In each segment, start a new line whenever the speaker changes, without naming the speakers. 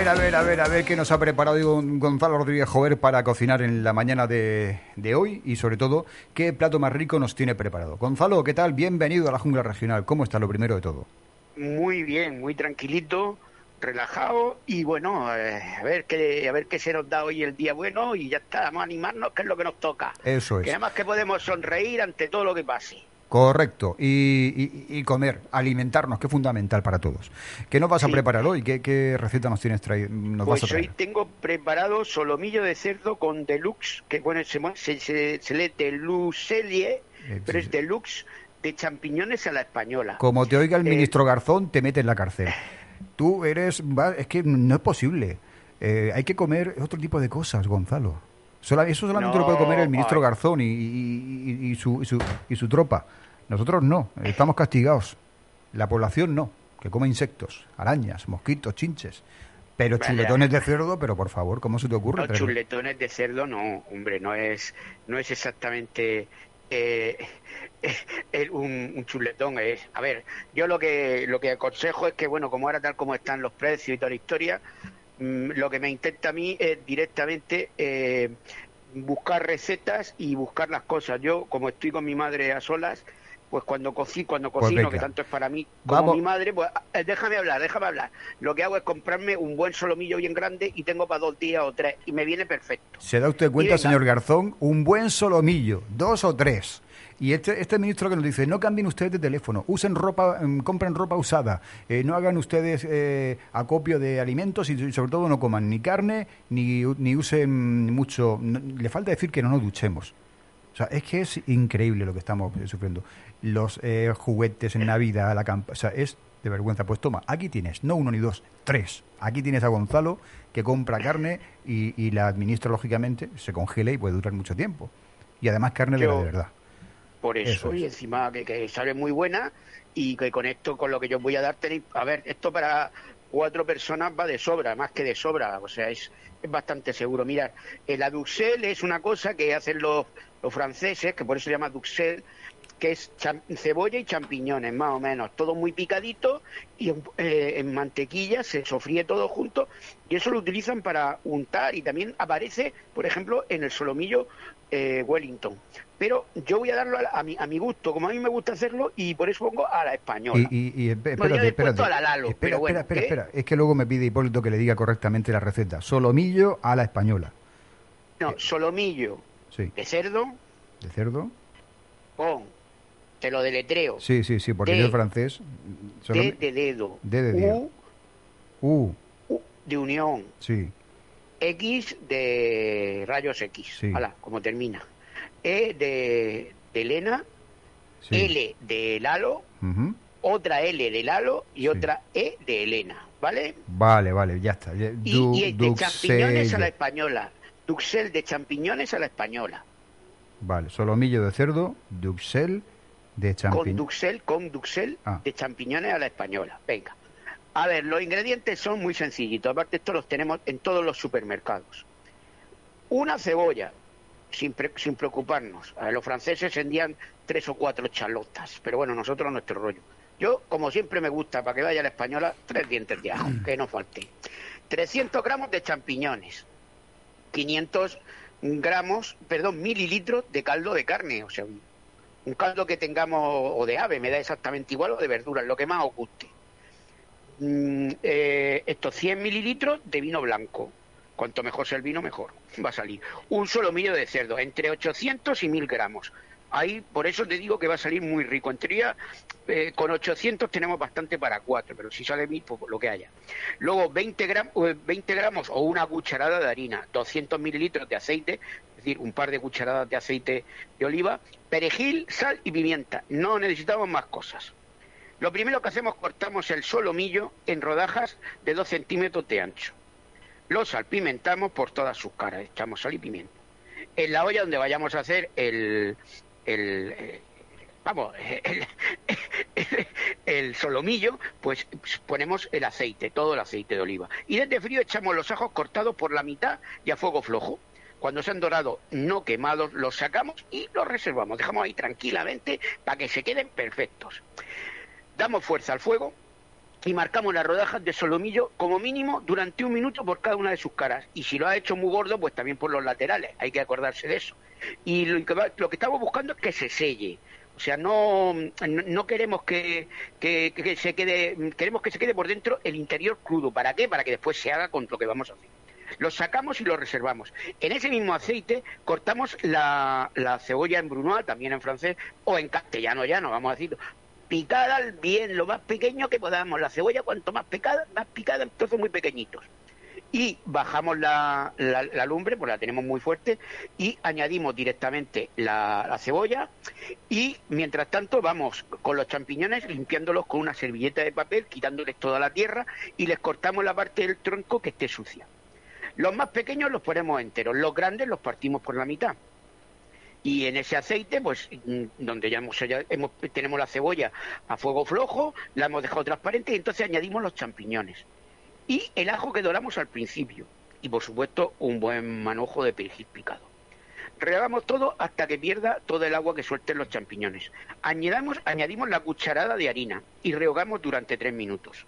ver, a ver, a ver, a ver qué nos ha preparado Gonzalo Rodríguez Jover para cocinar en la mañana de, de, hoy y sobre todo qué plato más rico nos tiene preparado. Gonzalo, ¿qué tal? Bienvenido a la jungla regional. ¿Cómo está lo primero de todo?
Muy bien, muy tranquilito, relajado y bueno, eh, a ver qué a ver qué se nos da hoy el día bueno y ya está, vamos a animarnos que es lo que nos toca.
Eso es.
Que además que podemos sonreír ante todo lo que pase.
Correcto. Y, comer, alimentarnos, que es fundamental para todos. ¿Qué nos vas a preparar hoy? ¿Qué, receta nos tienes traído?
pues hoy tengo preparado solomillo de cerdo con deluxe, que bueno, se, se, se, lee deluxelie, eh, pero es deluxe de champiñones a la española.
Como te oiga el eh, ministro Garzón, te mete en la cárcel. Tú eres... Es que no es posible. Eh, hay que comer otro tipo de cosas, Gonzalo. Eso solamente lo puede comer el ministro Garzón y, su, y su tropa. Nosotros no, estamos castigados. La población no, que come insectos, arañas, mosquitos, chinches. Pero chuletones de cerdo, pero por favor, ¿cómo se te ocurre?
No, chuletones de cerdo no, hombre, no es, no es exactamente eh, un, chuletón. Es, a ver, yo lo que, lo que aconsejo es que, bueno, como ahora tal como están los precios y toda la historia, lo que me intenta a mí es directamente eh, buscar recetas y buscar las cosas. Yo, como estoy con mi madre a solas, pues cuando cocí, cuando pues cocino, que tanto es para mí como mi madre, pues eh, déjame hablar, déjame hablar. Lo que hago es comprarme un buen solomillo bien grande y tengo para dos días o tres y me viene perfecto.
¿Se da usted cuenta, señor Garzón? Un buen solomillo, dos o tres. Y este, este ministro que nos dice, no cambien ustedes de teléfono, usen ropa, em, compren ropa usada, eh, no hagan ustedes eh, acopio de alimentos y sobre todo no coman ni carne ni, ni usen mucho. le falta decir que no nos duchemos. O sea, es que es increíble lo que estamos sufriendo los eh, juguetes en Navidad, la campa. O sea, es de vergüenza. Pues toma, aquí tienes, no uno ni dos, tres. Aquí tienes a Gonzalo que compra carne y, la administra lógicamente, se congela y puede durar mucho tiempo. Y además carne de verdad.
Por eso, y encima que, que, sale muy buena y que con esto, con lo que yo voy a dar, tenéis, a ver, esto para cuatro personas va de sobra, más que de sobra, o sea, es, es bastante seguro. Mira, el aduxel es una cosa que hacen los, los franceses, que por eso se llama duxel, que es cebolla y champiñones, más o menos, todo muy picadito y eh, en mantequilla se sofríe todo junto y eso lo utilizan para untar y también aparece, por ejemplo, en el solomillo eh, Wellington. Pero yo voy a darlo a, mi, a mi gusto, como a mí me gusta hacerlo, y por eso pongo a la española.
Y, espérate, espérate. A la Lalo, espera, espera, espera, espera, Es que luego me pide Hipólito que le diga correctamente la receta. Solomillo a la española.
No, solomillo de cerdo.
De cerdo.
Con te lo deletreo.
Sí, sí, sí, porque yo es francés.
D de dedo.
D de dedo.
U, U. de unión.
Sí.
X de rayos X. Sí. como termina. E de, de Elena. L de Lalo. Otra L de Lalo y otra E de Elena. ¿Vale?
Vale, vale, ya está.
y, de champiñones a la española. Duxel de champiñones a la española.
Vale, solomillo de cerdo, Duxel de
con duxel, con duxel ah. de champiñones a la española. Venga. A ver, los ingredientes son muy sencillitos. Aparte, estos los tenemos en todos los supermercados. Una cebolla, sin, sin preocuparnos. A los franceses vendían tres o cuatro chalotas, pero bueno, nosotros nuestro rollo. Yo, como siempre me gusta, para que vaya la española, tres dientes de ajo, que no falte. 300 gramos de champiñones. 500 gramos, perdón, mililitros de caldo de carne, o sea, un caldo que tengamos o de ave, me da exactamente igual, o de verduras, lo que más os guste. Mm, eh, estos 100 mililitros de vino blanco. Cuanto mejor sea el vino, mejor va a salir. Un solo millo de cerdo, entre 800 y 1000 gramos. Ahí, por eso te digo que va a salir muy rico. En teoría, eh, con 800 tenemos bastante para cuatro, pero si sale mil, pues lo que haya. Luego, 20, 20 gramos o una cucharada de harina, 200 mililitros de aceite, es decir, un par de cucharadas de aceite de oliva, perejil, sal y pimienta. No necesitamos más cosas. Lo primero que hacemos, cortamos el solomillo en rodajas de 2 centímetros de ancho. Lo salpimentamos por todas sus caras, echamos sal y pimienta. En la olla donde vayamos a hacer el, el eh, vamos, el, solomillo, pues ponemos el aceite, todo el aceite de oliva. Y desde frío echamos los ajos cortados por la mitad y a fuego flojo. Cuando se han dorado, no quemados, los sacamos y los reservamos. Dejamos ahí tranquilamente para que se queden perfectos. Damos fuerza al fuego y marcamos las rodajas de solomillo como mínimo durante un minuto por cada una de sus caras. Y si lo ha hecho muy gordo, pues también por los laterales, hay que acordarse de eso. Y lo que, que estamos buscando es que se selle. O sea, no, no queremos que, que, se quede, queremos que se quede por dentro el interior crudo. ¿Para qué? Para que después se haga con lo que vamos a hacer. Lo sacamos y lo reservamos. En ese mismo aceite cortamos la, la cebolla en brunoise, también en francés, o en castellano ya, no vamos a decirlo, picada bien, lo más pequeño que podamos. La cebolla, cuanto más picada, más picada en trozos muy pequeñitos. Y bajamos la, la, lumbre, pues la tenemos muy fuerte, y añadimos directamente la, cebolla. Y mientras tanto, vamos con los champiñones limpiándolos con una servilleta de papel, quitándoles toda la tierra, y les cortamos la parte del tronco que esté sucia. Los más pequeños los ponemos enteros, los grandes los partimos por la mitad y en ese aceite, pues mm, donde ya hemos, tenemos la cebolla a fuego flojo, la hemos dejado transparente y entonces añadimos los champiñones y el ajo que doramos al principio y por supuesto un buen manojo de perejil picado. Regamos todo hasta que pierda todo el agua que suelten los champiñones. Añadamos, añadimos la cucharada de harina y rehogamos durante tres minutos.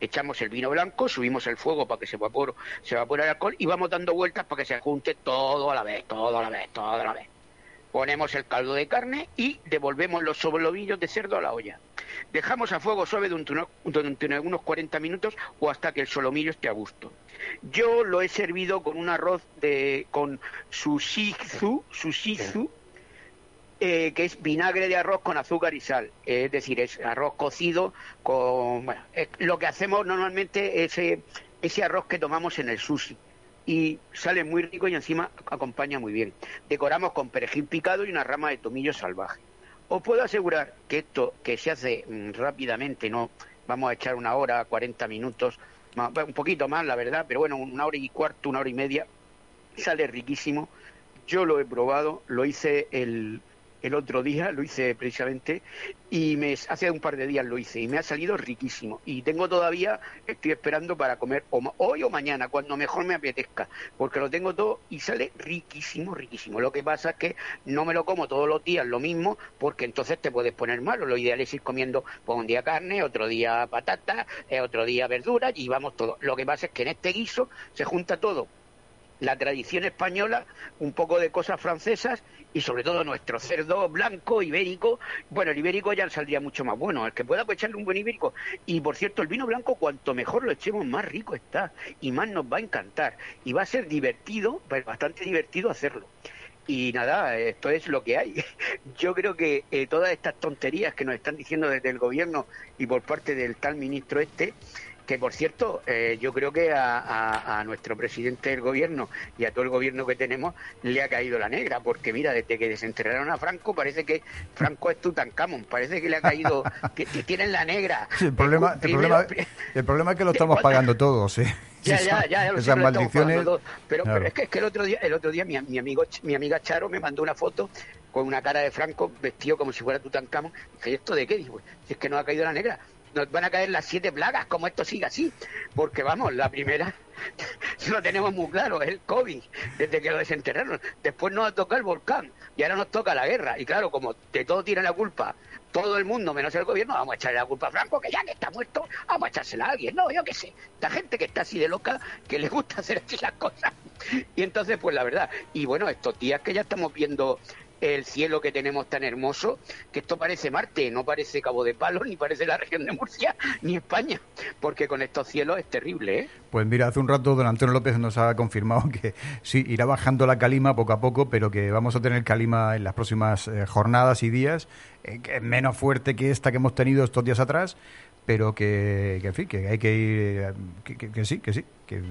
Echamos el vino blanco, subimos el fuego para que se evapore, se evapore el alcohol y vamos dando vueltas para que se junte todo a la vez, todo a la vez, todo a la vez ponemos el caldo de carne y devolvemos los soblobillos de cerdo a la olla. Dejamos a fuego suave durante unos 40 minutos o hasta que el solomillo esté a gusto. Yo lo he servido con un arroz de con sushizu eh, que es vinagre de arroz con azúcar y sal. es decir, es arroz cocido con... Lo que hacemos normalmente es ese arroz que tomamos en el sushi y sale muy rico y encima acompaña muy bien. Decoramos con perejil picado y una rama de tomillo salvaje. Os puedo asegurar que esto que se hace mm, rápidamente, no vamos a echar una hora, 40 minutos, un poquito más, la verdad, pero bueno, una hora y cuarto, una hora y media, sale riquísimo. Yo lo he probado, lo hice el, el otro día, lo hice precisamente, y me, hace un par de días lo hice, y me ha salido riquísimo. Y tengo todavía, estoy esperando para comer hoy o mañana, cuando mejor me apetezca, porque lo tengo todo y sale riquísimo, riquísimo. Lo que pasa es que no me lo como todos los días lo mismo, porque entonces te puedes poner malo. Lo ideal es ir comiendo pues, un día carne, otro día patata, eh, otro día verduras, y vamos todo. Lo que pasa es que en este guiso se junta todo la tradición española, un poco de cosas francesas y sobre todo nuestro cerdo blanco, ibérico. Bueno, el ibérico ya saldría mucho más bueno, el que pueda pues echarle un buen ibérico. Y por cierto, el vino blanco, cuanto mejor lo echemos, más rico está y más nos va a encantar. Y va a ser divertido, bastante divertido hacerlo. Y nada, esto es lo que hay. Yo creo que eh, todas estas tonterías que nos están diciendo desde el gobierno y por parte del tal ministro este, que por cierto, eh, yo creo que a, nuestro presidente del gobierno y a todo el gobierno que tenemos le ha caído la negra, porque mira, desde que desenterraron a Franco parece que Franco es Tutankamón, parece que le ha caído, que, tienen la negra.
el, problema, el, problema, el problema es que lo estamos pagando todos, ¿eh?
Ya, ya, ya,
Esas maldiciones.
Pero, pero, es que, es que el otro día, el otro día mi, mi, amigo, mi amiga Charo me mandó una foto con una cara de Franco vestido como si fuera Tutankamón. Dije, ¿esto de qué? Dijo, si es que no ha caído la negra nos van a caer las siete plagas como esto siga así. Porque vamos, la primera lo tenemos muy claro, es el COVID, desde que lo desenterraron. Después nos ha tocado el volcán y ahora nos toca la guerra. Y claro, como de todo tiene la culpa todo el mundo menos el gobierno, vamos a echarle la culpa a Franco, que ya que está muerto, vamos a echársela a alguien. No, yo qué sé. La gente que está así de loca, que le gusta hacer así las cosas. Y entonces, pues la verdad. Y bueno, estos días que ya estamos viendo el cielo que tenemos tan hermoso, que esto parece Marte, no parece Cabo de Palos, ni parece la región de Murcia, ni España, porque con estos cielos es terrible. ¿eh?
Pues mira, hace un rato don Antonio López nos ha confirmado que sí, irá bajando la calima poco a poco, pero que vamos a tener calima en las próximas eh, jornadas y días, eh, que es menos fuerte que esta que hemos tenido estos días atrás, pero que, que en fin, que hay que ir, que, que sí, que sí, que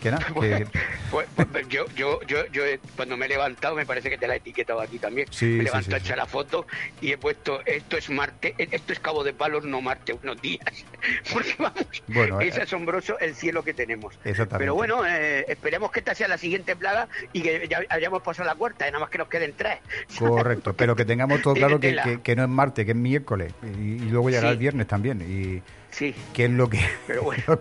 que nada,
pues, pues, pues, yo, yo, yo, yo, cuando me he levantado, me parece que te la he etiquetado aquí también. me he levantado a echar la foto y he puesto esto es Marte, esto es Cabo de Palos, no Marte, unos días. Porque vamos, es eh, asombroso el cielo que tenemos. Pero bueno, eh, esperemos que esta sea la siguiente plaga y que ya hayamos pasado la cuarta, y nada más que nos queden tres.
Correcto, pero que tengamos todo claro que, que, no es Marte, que es miércoles y, luego llegará el viernes también. Y
Sí.
Que es lo que.
Pero bueno,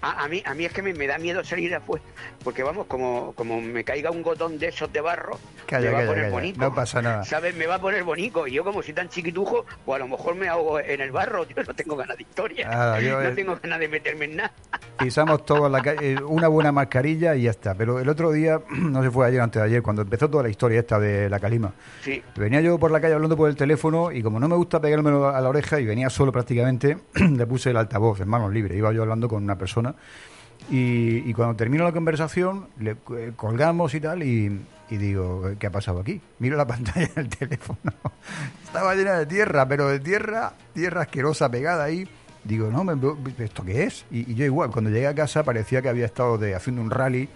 a, mí, a mí es que me, da miedo salir afuera. Porque vamos, como, como me caiga un gotón de esos de barro, me va a poner bonito.
No pasa nada.
¿Sabes? Me va a poner bonito. Y yo, como soy tan chiquitujo, pues a lo mejor me hago en el barro. Yo no tengo ganas de historia. no eh, tengo ganas de meterme en nada.
Pisamos todos la calle, eh, una buena mascarilla y ya está. Pero el otro día, no se fue ayer, antes de ayer, cuando empezó toda la historia esta de la calima.
Sí.
Venía yo por la calle hablando por el teléfono y como no me gusta pegarme a la oreja y venía solo prácticamente, le puse el altavoz en manos libres. Iba yo hablando con una persona y, cuando termino la conversación le eh, colgamos y tal y, digo, ¿qué ha pasado aquí? Miro la pantalla del teléfono. Estaba llena de tierra, pero de tierra, tierra asquerosa pegada ahí. Digo, no, ¿esto qué es? Y, yo igual, cuando llegué a casa parecía que había estado de, haciendo un rally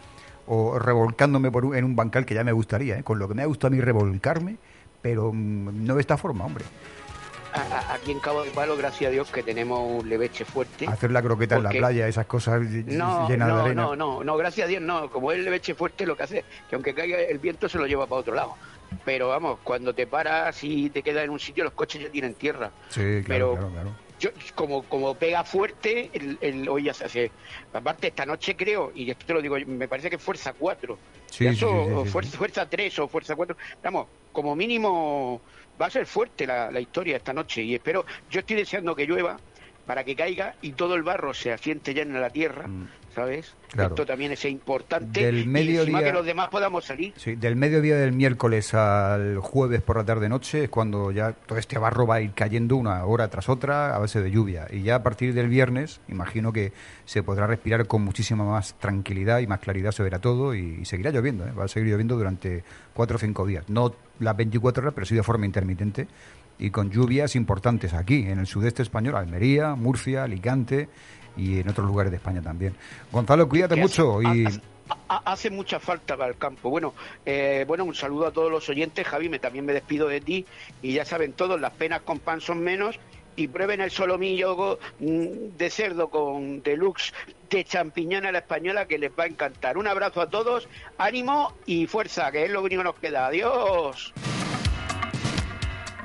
o revolcándome por en un bancal que ya me gustaría, ¿eh? con lo que me ha gustado a mí revolcarme, pero mm, no de esta forma, hombre
aquí en Cabo de Palo, gracias a Dios, que tenemos un leveche fuerte.
Hacer la croqueta en la playa, esas cosas
no,
llenas
no,
de arena.
No, no, no, gracias a Dios no. Como es el leveche fuerte, lo que hace que aunque caiga el viento se lo lleva para otro lado. Pero vamos, cuando te paras y te quedas en un sitio, los coches ya tienen tierra.
Sí, claro, claro, claro.
Yo, como, como pega fuerte, el, hoy ya se hace. Aparte, esta noche creo, y esto te lo digo, me parece que fuerza 4.
Sí, sí,
fuerza, fuerza 3 o fuerza 4. Vamos, como mínimo va a ser fuerte la, historia esta noche y espero, yo estoy deseando que llueva para que caiga y todo el barro se asiente ya en la tierra, mm. ¿Sabes? Esto también es importante
del mediodía,
y que los demás podamos salir.
Sí, del mediodía del miércoles al jueves por la tarde-noche es cuando ya todo este barro va a ir cayendo una hora tras otra a base de lluvia. Y ya a partir del viernes, imagino que se podrá respirar con muchísima más tranquilidad y más claridad se verá todo y, seguirá lloviendo. ¿eh? Va a seguir lloviendo durante cuatro o cinco días. No las 24 horas, pero sí de forma intermitente y con lluvias importantes aquí, en el sudeste español, Almería, Murcia, Alicante y en otros lugares de España también. Gonzalo, cuídate mucho y...
Hace, mucha falta para el campo. Bueno, eh, bueno, un saludo a todos los oyentes. Javi, me, también me despido de ti. Y ya saben todos, las penas con pan son menos. Y prueben el solomillo mm, de cerdo con deluxe de champiñón a la española que les va a encantar. Un abrazo a todos, ánimo y fuerza, que es lo único que nos queda. Adiós.